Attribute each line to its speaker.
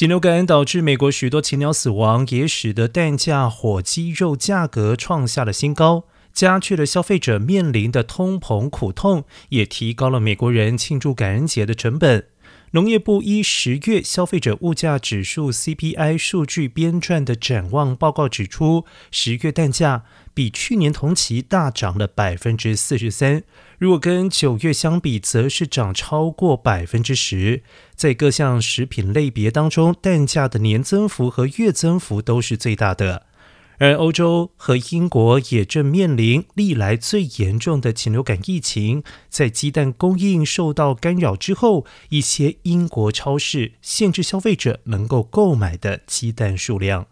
Speaker 1: 禽流感导致美国许多禽鸟死亡，也使得蛋价、火鸡肉价格创下了新高，加剧了消费者面临的通膨苦痛，也提高了美国人庆祝感恩节的成本。农业部依十月消费者物价指数 CPI 数据编撰的展望报告指出，十月蛋价比去年同期大涨了百分之四十三。如果跟九月相比，则是涨超过百分之十。在各项食品类别当中，蛋价的年增幅和月增幅都是最大的。而欧洲和英国也正面临历来最严重的禽流感疫情，在鸡蛋供应受到干扰之后，一些英国超市限制消费者能够购买的鸡蛋数量。